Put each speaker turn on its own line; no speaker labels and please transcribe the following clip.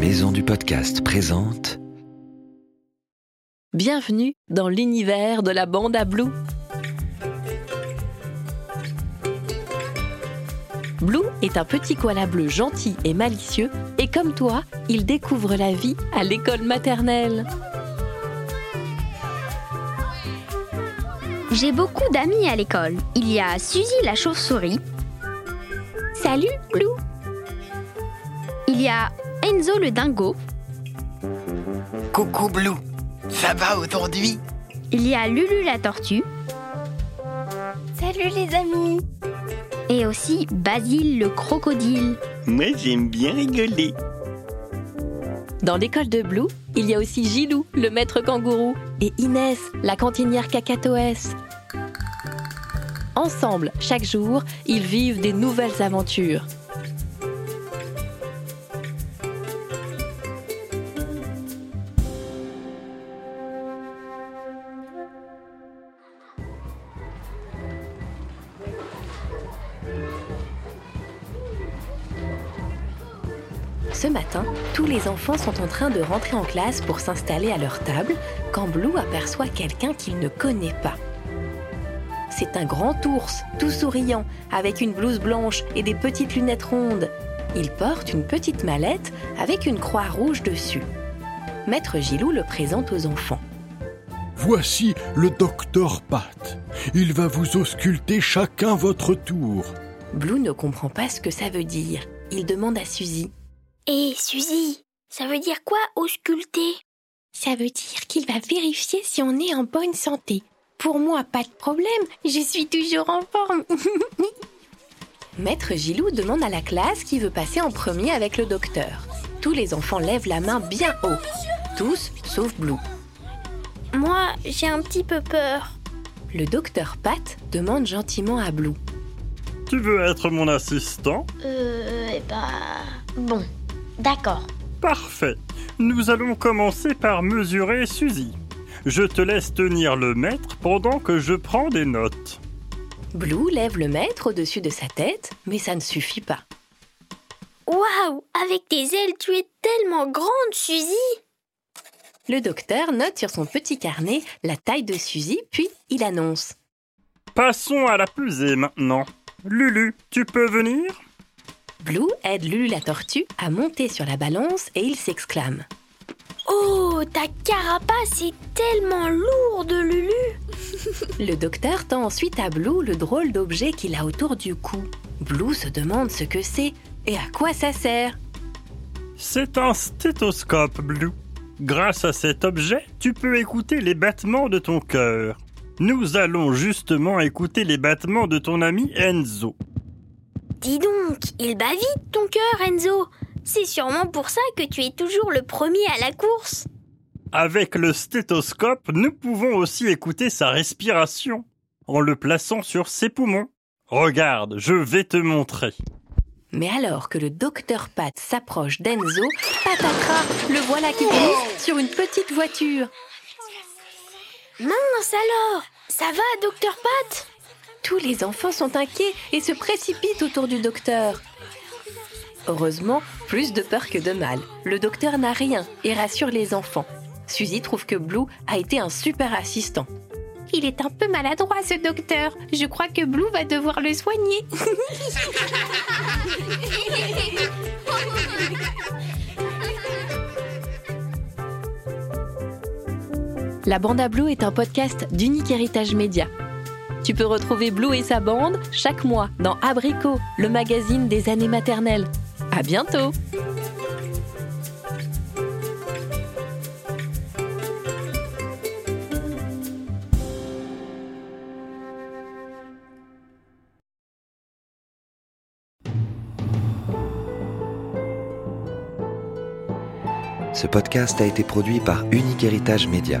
Maison du Podcast présente
Bienvenue dans l'univers de la bande à Blue. Blue est un petit koala bleu gentil et malicieux et comme toi, il découvre la vie à l'école maternelle.
J'ai beaucoup d'amis à l'école. Il y a Suzy la chauve-souris. Salut, Blue. Il y a Enzo le dingo.
Coucou Blue, ça va aujourd'hui?
Il y a Lulu la tortue.
Salut les amis
Et aussi Basile le crocodile.
Moi j'aime bien rigoler.
Dans l'école de Blue, il y a aussi Gilou, le maître kangourou, et Inès, la cantinière cacatoès. Ensemble, chaque jour, ils vivent des nouvelles aventures. Ce matin, tous les enfants sont en train de rentrer en classe pour s'installer à leur table quand Blue aperçoit quelqu'un qu'il ne connaît pas. C'est un grand ours, tout souriant, avec une blouse blanche et des petites lunettes rondes. Il porte une petite mallette avec une croix rouge dessus. Maître Gilou le présente aux enfants.
Voici le docteur Pat. Il va vous ausculter chacun votre tour.
Blue ne comprend pas ce que ça veut dire. Il demande à Suzy.
Hé Suzy, ça veut dire quoi ausculter?
Ça veut dire qu'il va vérifier si on est en bonne santé. Pour moi, pas de problème, je suis toujours en forme.
Maître Gilou demande à la classe qui veut passer en premier avec le docteur. Tous les enfants lèvent la main bien haut. Tous, sauf Blue.
Moi, j'ai un petit peu peur.
Le docteur Pat demande gentiment à Blue.
Tu veux être mon assistant?
Euh, eh bah... Bon, d'accord.
Parfait. Nous allons commencer par mesurer Suzy. Je te laisse tenir le mètre pendant que je prends des notes.
Blue lève le mètre au-dessus de sa tête, mais ça ne suffit pas.
Waouh Avec tes ailes, tu es tellement grande, Suzy
Le docteur note sur son petit carnet la taille de Suzy, puis il annonce.
Passons à la pesée maintenant. Lulu, tu peux venir?
Blue aide Lulu la tortue à monter sur la balance et il s'exclame.
Oh, ta carapace est tellement lourde, Lulu
Le docteur tend ensuite à Blue le drôle d'objet qu'il a autour du cou. Blue se demande ce que c'est et à quoi ça sert.
C'est un stéthoscope, Blue. Grâce à cet objet, tu peux écouter les battements de ton cœur. Nous allons justement écouter les battements de ton ami Enzo.
Dis donc, il bat vite ton cœur, Enzo C'est sûrement pour ça que tu es toujours le premier à la course
Avec le stéthoscope, nous pouvons aussi écouter sa respiration en le plaçant sur ses poumons. Regarde, je vais te montrer.
Mais alors que le docteur Pat s'approche d'Enzo, patatras, le voilà qui glisse sur une petite voiture.
Mince alors Ça va, docteur Pat?
Tous les enfants sont inquiets et se précipitent autour du docteur. Heureusement, plus de peur que de mal. Le docteur n'a rien et rassure les enfants. Suzy trouve que Blue a été un super assistant.
Il est un peu maladroit ce docteur. Je crois que Blue va devoir le soigner.
La Bande à Blue est un podcast d'Unique Héritage Média. Tu peux retrouver Blue et sa bande chaque mois dans Abricot, le magazine des années maternelles. À bientôt!
Ce podcast a été produit par Unique Héritage Média.